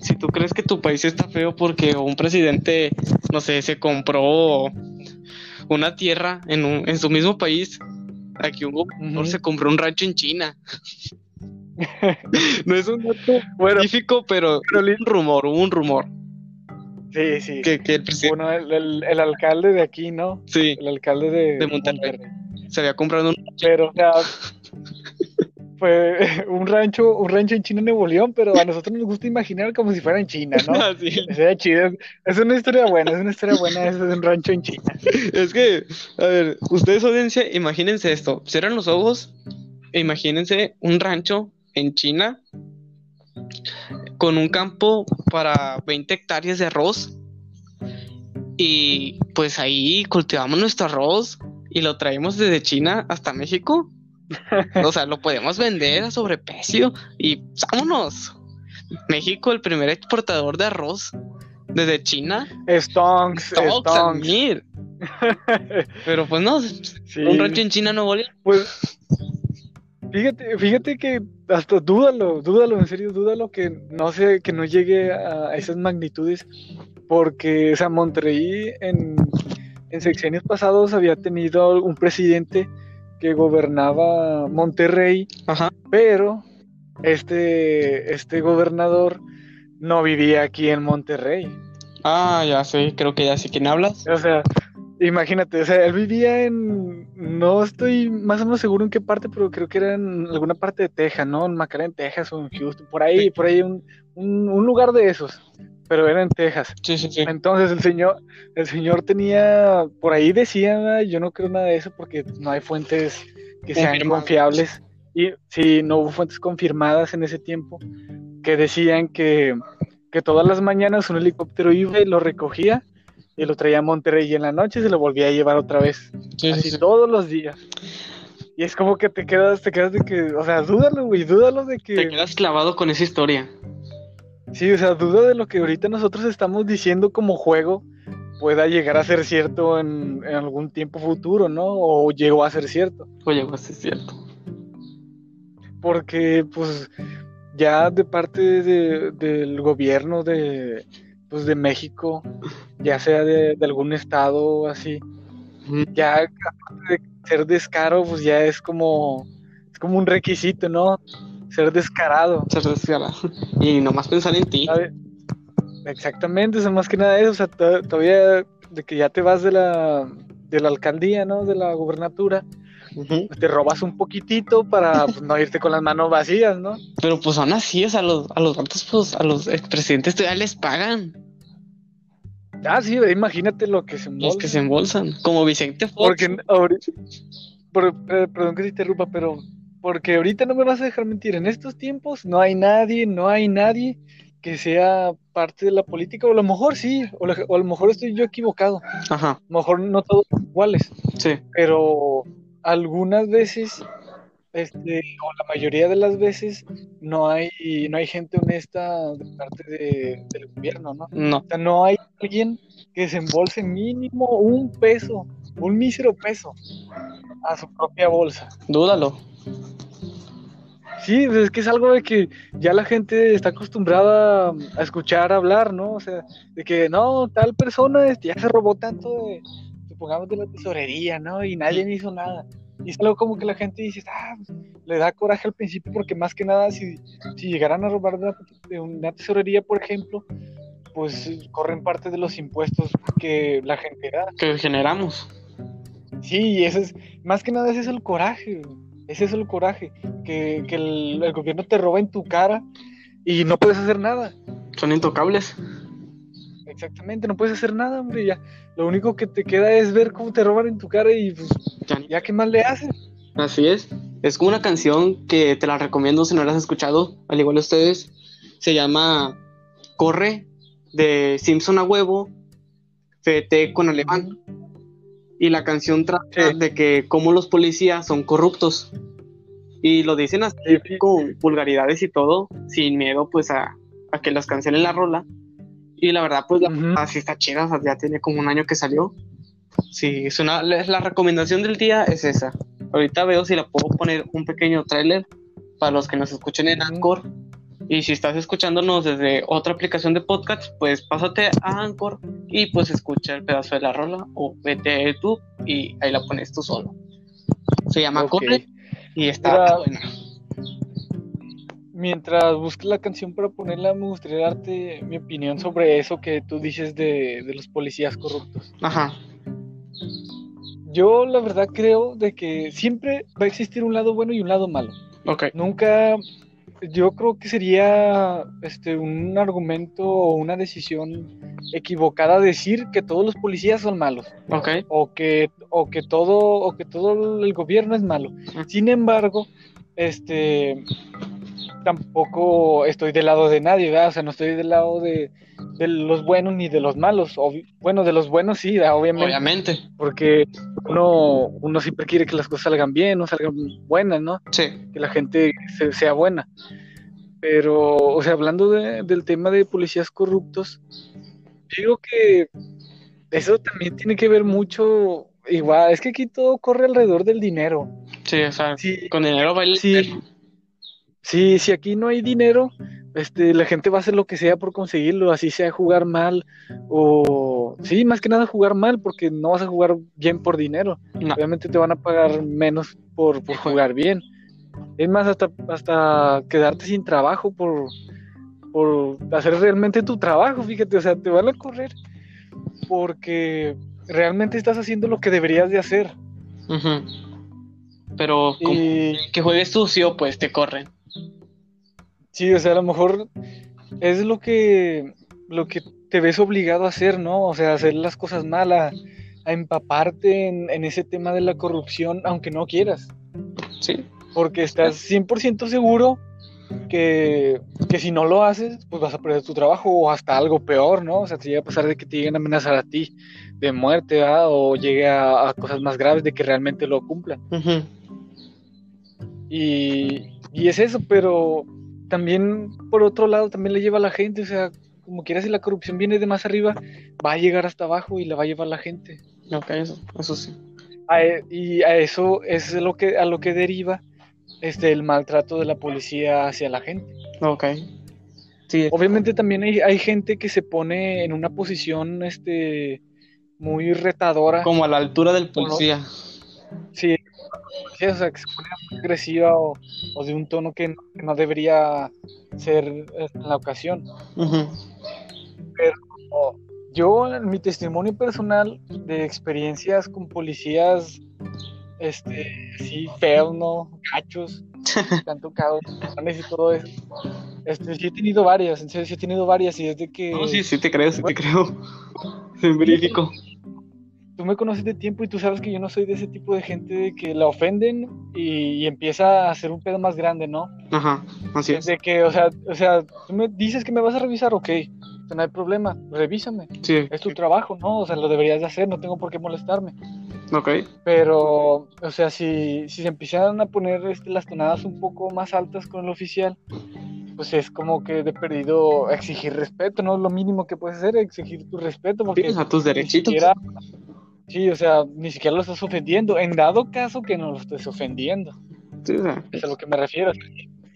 Si tú crees que tu país está feo porque un presidente, no sé, se compró una tierra en, un- en su mismo país, aquí un gobernador se compró un rancho en China. no es un dato Bueno, pero pero un rumor, hubo un rumor sí, sí. que, que el presidente Bueno, el, el- el alcalde de aquí, ¿no? sí, El alcalde de, De Monterrey. se había comprado un Pero, o sea, fue un rancho, un rancho en China, Nuevo León, pero a nosotros nos gusta imaginar como si fuera en China, ¿no? Así. Sería chido. Es una historia buena, es una historia buena, es de un rancho en China. Es que, a ver, ustedes audiencia, imagínense esto, cierran los ojos e imagínense un rancho en China con un campo para 20 hectáreas de arroz y pues ahí cultivamos nuestro arroz y lo traemos desde China hasta México. O sea, lo podemos vender a sobreprecio y vámonos. México, el primer exportador de arroz desde China. Stonks, Stonks. admir. Pero pues no, Sí. un rancho en China, Nuevo León. Pues fíjate, fíjate que hasta dúdalo, dúdalo, en serio, dúdalo que no sé, que no llegue a esas magnitudes, porque o sea, Monterrey en, en sexenios pasados había tenido un presidente que gobernaba Monterrey, Ajá. pero este, este gobernador no vivía aquí en Monterrey. Ah, ya sé, creo que ya sé quién hablas. O sea, imagínate, o sea, él vivía en, no estoy más o menos seguro en qué parte, pero creo que era en alguna parte de Texas, ¿no? En McAllen, Texas o en Houston, por ahí, por ahí un, un, un lugar de esos, pero era en Texas. Sí, sí, sí. Entonces el señor, el señor tenía, por ahí decía, yo no creo nada de eso porque no hay fuentes que sean confiables. Y sí, no hubo fuentes confirmadas en ese tiempo que decían que, que todas las mañanas un helicóptero iba y lo recogía y lo traía a Monterrey y en la noche se lo volvía a llevar otra vez. Sí, sí, así sí. todos los días. Y es como que te quedas, te quedas de que, o sea, dúdalo, güey, dúdalo de que... Te quedas clavado con esa historia. Sí, o sea, duda de lo que ahorita nosotros estamos diciendo como juego pueda llegar a ser cierto en, en algún tiempo futuro, ¿no? O llegó a ser cierto. Oye, pues es cierto. Porque, pues, ya de parte de- del gobierno de, pues, de México, ya sea de, de algún estado o así, ya aparte de ser descaro, pues ya es como, es como un requisito, ¿no? Ser descarado. Se rescala. Y nomás pensar en ti. ¿sabe? Exactamente, o sea, más que nada eso, o sea, to- todavía de que ya te vas de la, de la alcaldía, ¿no? De la gubernatura, Te robas un poquitito para pues, no irte con las manos vacías, ¿no? Pero pues aún así, o sea, a los, a los vatos, pues, a los expresidentes todavía les pagan. Ah, sí, imagínate lo que se Los embolsa. que se embolsan. Como Vicente Fox. Porque ahorita, por- eh, perdón que te interrumpa, pero porque ahorita no me vas a dejar mentir, en estos tiempos no hay nadie, no hay nadie que sea parte de la política, o a lo mejor sí, o, lo- o a lo mejor estoy yo equivocado, Ajá, a lo mejor no todos son iguales, sí. pero algunas veces, este, o la mayoría de las veces, no hay, no hay gente honesta de parte de- del gobierno, ¿no? No. O sea, no hay alguien que desembolse mínimo un peso, un mísero peso a su propia bolsa. Dúdalo. Sí, pues es que es algo de que ya la gente está acostumbrada a escuchar hablar, ¿no? O sea, de que no, tal persona este, ya se robó tanto de, supongamos, de la tesorería, ¿no? Y nadie hizo nada. Y es algo como que la gente dice, ah, pues, le da coraje al principio porque más que nada si, si llegaran a robar de una, de una tesorería, por ejemplo, pues corren parte de los impuestos que la gente da. Que generamos. Sí, y ese es, más que nada ese es el coraje, ese es el coraje, que, que el, el gobierno te roba en tu cara y no puedes hacer nada. Son intocables. Exactamente, no puedes hacer nada, hombre, ya. Lo único que te queda es ver cómo te roban en tu cara y pues, Ya qué más le haces. Así es. Es como una canción que te la recomiendo si no la has escuchado, al igual ustedes. Se llama Corre de Simpson a huevo, FT con alemán. Y la canción trata Sí. de que cómo los policías son corruptos. Y lo dicen así Sí, con vulgaridades y todo, sin miedo pues a, a que las cancelen la rola. Y la verdad pues la Ujú. así está chida, o sea, ya tiene como un año que salió. Sí, es una, la, recomendación del día es esa. Ahorita veo si la puedo poner un pequeño tráiler para los que nos escuchen en. Anchor. Y si estás escuchándonos desde otra aplicación de podcast, pues pásate a Anchor y pues escucha el pedazo de la rola o vete a YouTube y ahí la pones tú solo. Se llama Ok. Corre y está Mira, buena. Mientras busques la canción para ponerla, me gustaría darte mi opinión sobre eso que tú dices de, de los policías corruptos. Ajá, Yo la verdad creo de que siempre va a existir un lado bueno y un lado malo. ok. Nunca, yo creo que sería este, un argumento o una decisión equivocada decir que todos los policías son malos Ok, o que, o que todo o que todo el gobierno es malo. Sin embargo, este tampoco estoy del lado de nadie, ¿verdad? O sea, no estoy del lado de, de los buenos ni de los malos. Bueno, de los buenos sí, obviamente obviamente. porque uno, uno siempre quiere que las cosas salgan bien, no salgan buenas, ¿no? Sí, Que la gente se- sea buena. Pero, o sea, hablando de- del tema de policías corruptos, digo que eso también tiene que ver mucho, igual, es que aquí todo corre alrededor del dinero. sí, o sea, Sí, con dinero baila Sí. Sí, si aquí no hay dinero, este, la gente va a hacer lo que sea por conseguirlo, así sea jugar mal o, sí, más que nada jugar mal, porque no vas a jugar bien por dinero. No. Obviamente te van a pagar menos por, jugar bien. Es más, hasta, hasta quedarte sin trabajo por, por hacer realmente tu trabajo, fíjate, o sea, te van a correr porque realmente estás haciendo lo que deberías de hacer. Pero Y que juegues sucio, pues te corren. Sí, o sea, a lo mejor es lo que, lo que te ves obligado a hacer, ¿no? O sea, hacer las cosas malas, a empaparte en, en ese tema de la corrupción, aunque no quieras. Sí, porque estás 100% seguro que, que si no lo haces, pues vas a perder tu trabajo o hasta algo peor, ¿no? O sea, te llega a pasar de que te lleguen a amenazar a ti de muerte, ¿verdad? O llegue a, a cosas más graves de que realmente lo cumplan. Ujú. Y, y es eso, pero también, por otro lado, también le lleva a la gente, o sea, como quiera, si la corrupción viene de más arriba, va a llegar hasta abajo y la va a llevar la gente. Ok, eso, eso sí. A e- y a eso es lo que, a lo que deriva este, el maltrato de la policía hacia la gente. Ok. Sí, Obviamente también hay, hay gente que se pone en una posición este, muy retadora. como a la altura del policía. Sí, sí, o sea, que se pone muy agresiva o, o de un tono que no, que no debería ser en la ocasión. Ujú. O- Yo, en mi testimonio personal de experiencias con policías, este, sí, feos, ¿no? Gachos, que han tocado y todo eso. Este, sí he tenido varias, en serio, sí he tenido varias y es de que... No, sí, sí te creo, sí te creo. Es verídico. Tú me conoces de tiempo y tú sabes que yo no soy de ese tipo de gente de que la ofenden y, y empieza a hacer un pedo más grande, ¿no? Ajá, así es. De que, o sea, o sea, tú me dices que me vas a revisar, ok, pues no hay problema, revísame. Sí, Es tu trabajo, ¿no? O sea, lo deberías de hacer, no tengo por qué molestarme. ok. Pero, o sea, si, si se empiezan a poner este, las tonadas un poco más altas con el oficial, pues es como que de perdido exigir respeto, ¿no? Lo mínimo que puedes hacer es exigir tu respeto, porque a tus ni derechitos. siquiera, sí, o sea, ni siquiera lo estás ofendiendo, en dado caso que no lo estés ofendiendo, Sí, o sea, es a lo que me refiero.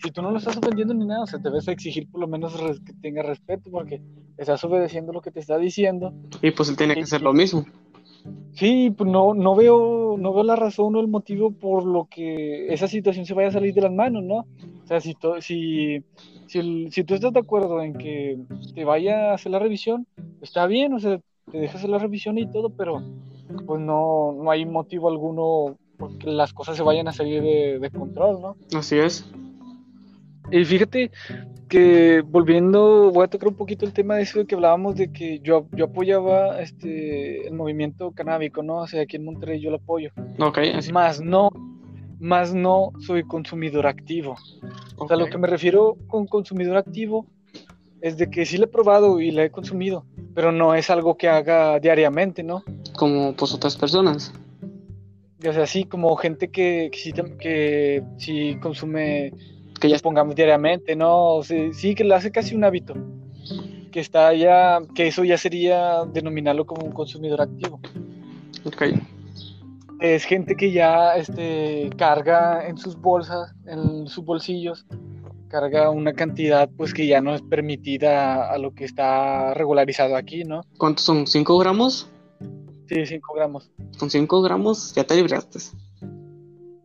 Si tú no lo estás ofendiendo ni nada, o sea, te debes exigir por lo menos que tenga respeto, porque estás obedeciendo lo que te está diciendo. y pues él tiene que hacer lo mismo. Sí, pues no, no veo, no veo la razón o el motivo por lo que esa situación se vaya a salir de las manos, ¿no? O sea, si, to- si, si, el- si tú estás de acuerdo en que te vaya a hacer la revisión, está bien, o sea, te dejas hacer la revisión y todo, pero pues no, no hay motivo alguno porque las cosas se vayan a salir de, de control, ¿no? Así es. Y fíjate que volviendo, voy a tocar un poquito el tema de eso de que hablábamos de que yo, yo apoyaba este el movimiento canábico, ¿no? O sea, aquí en Monterrey yo lo apoyo. Ok, así. Más no, más no soy consumidor activo. O sea, lo que me refiero con consumidor activo es de que sí lo he probado y la he consumido, pero no es algo que haga diariamente, ¿no? Como pues otras personas. O sea, sí, como gente que, que, sí, que sí consume Que ya pongamos diariamente, ¿no? O sea, sí, que lo hace casi un hábito. Que está ya, que eso ya sería denominarlo como un consumidor activo. Ok. Es gente que ya este, carga en sus bolsas, en sus bolsillos, carga una cantidad pues que ya no es permitida a lo que está regularizado aquí, ¿no? ¿Cuántos son? ¿5 gramos? Sí, 5 gramos. Con 5 gramos ya te libraste.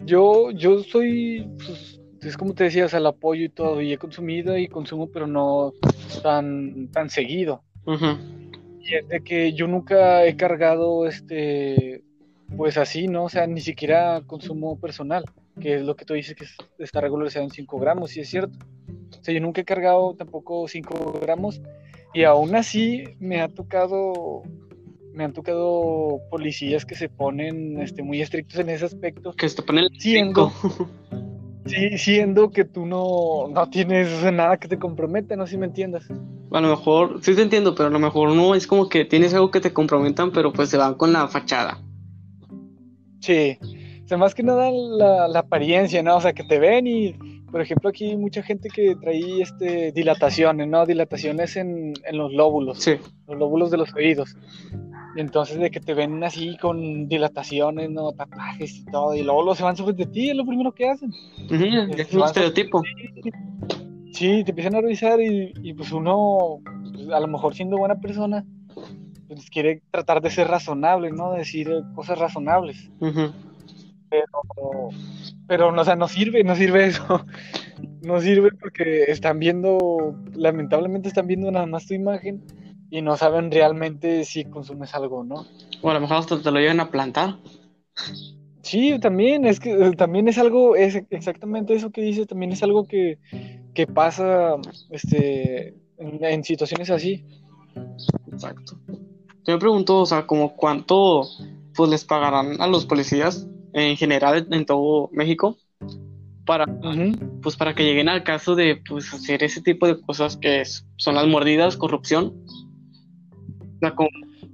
Yo, yo soy, pues, es como te decía, o sea, el apoyo y todo, y he consumido y consumo, pero no tan, tan seguido. Y es de que yo nunca he cargado, este, pues así, ¿no? O sea, ni siquiera consumo personal, que es lo que tú dices que es- está regularizado en 5 gramos, sí es cierto. O sea, yo nunca he cargado tampoco 5 gramos y aún así me ha tocado, me han tocado policías que se ponen, este, muy estrictos en ese aspecto, Que se te pone el Siendo. 5. sí, siendo que tú no, no tienes nada que te comprometa, no sé si me entiendas. A lo mejor, sí te entiendo, pero a lo mejor no es como que tienes algo que te comprometan, pero pues se van con la fachada. Sí, o sea, más que nada la, la apariencia, ¿no? O sea, que te ven y, por ejemplo, aquí hay mucha gente que trae este, dilataciones, ¿no? Dilataciones en, en los lóbulos, Sí. los lóbulos de los oídos. Entonces de que te ven así con dilataciones, ¿no? Tatuajes y todo, y luego los se van sobre de ti, es lo primero que hacen. Es un estereotipo. Sí, te empiezan a revisar y, y, pues uno, pues, a lo mejor siendo buena persona, pues quiere tratar de ser razonable, ¿no? Decir eh, cosas razonables. Pero, pero o sea, no sirve, no sirve eso. No sirve porque están viendo, lamentablemente están viendo nada más tu imagen y no saben realmente si consumes algo, ¿no? O a lo mejor hasta te lo llevan a plantar. Sí, también, es que eh, también es algo, es exactamente eso que dices, también es algo que, que pasa este, en, en situaciones así. Exacto. Yo me pregunto, o sea, como cuánto pues les pagarán a los policías en general en todo México para pues para que lleguen al caso de pues hacer ese tipo de cosas que es- son las mordidas, corrupción. Sea,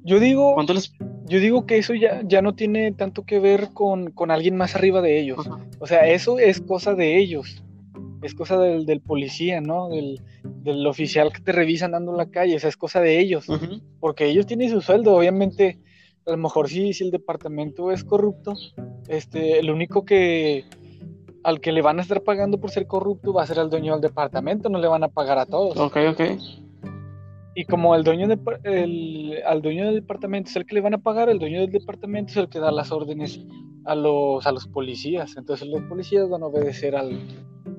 Yo digo, ¿cuánto les yo digo que eso ya, ya no tiene tanto que ver con, con alguien más arriba de ellos. Ajá. O sea, eso es cosa de ellos. Es cosa del, del policía, ¿no? Del, del oficial que te revisa andando en la calle. O sea, es cosa de ellos. Porque ellos tienen su sueldo. Obviamente, a lo mejor sí, si el departamento es corrupto, este, el único que al que le van a estar pagando por ser corrupto va a ser al dueño del departamento, no le van a pagar a todos. Ok, ok. Y como el dueño de, el, al dueño del departamento es el que le van a pagar, el dueño del departamento es el que da las órdenes a los, a los policías. Entonces los policías van a obedecer al,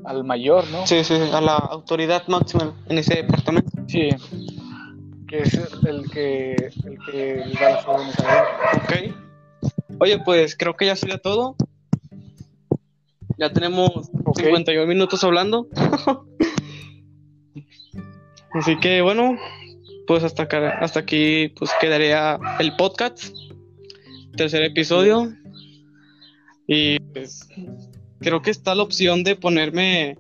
al mayor, ¿no? Sí, sí, a la autoridad máxima en ese departamento. Sí. Que es el que, el que da las órdenes a. Ok. Oye, pues creo que ya sería todo. Ya tenemos Ok. 51 minutos hablando. Así que bueno, pues hasta acá, hasta aquí pues quedaría el podcast. tercer episodio. Y pues creo que está la opción de ponerme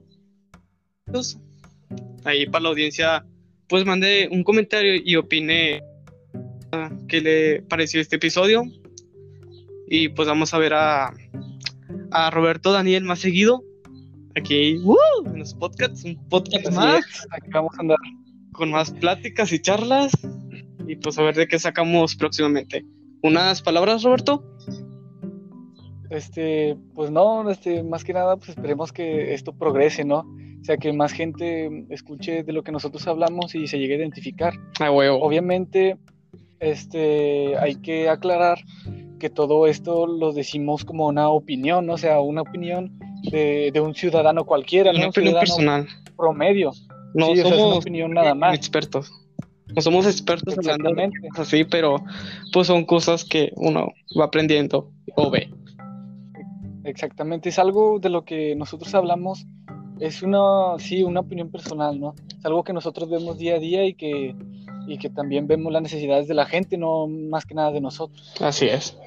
ahí para la audiencia, pues mande un comentario y opine qué le pareció este episodio. Y pues vamos a ver a, a Roberto Daniel más seguido. Aquí en los podcasts, un podcast más. Aquí vamos a andar. Con más pláticas y charlas. Y pues a ver de qué sacamos próximamente. ¿Unas palabras, Roberto? Este, pues no, este, más que nada, pues esperemos que esto progrese, ¿no? O sea, que más gente escuche de lo que nosotros hablamos y se llegue a identificar. Ah, huevo. Obviamente, este, hay que aclarar que todo esto lo decimos como una opinión, ¿no? o sea, una opinión de, un ciudadano cualquiera, una opinión personal. Promedio. No somos una opinión nada más. expertos. No somos expertos Exactamente. así, pero pues son cosas que uno va aprendiendo o ve. Exactamente, es algo de lo que nosotros hablamos, es una, sí, una opinión personal, ¿no? Es algo que nosotros vemos día a día y que, y que también vemos las necesidades de la gente, no más que nada de nosotros. Así es.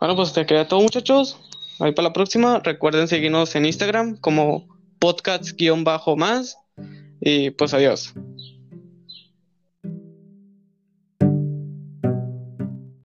Bueno, pues te queda todo, muchachos. Ahí para la próxima. Recuerden seguirnos en Instagram como podcast-más. Y pues adiós.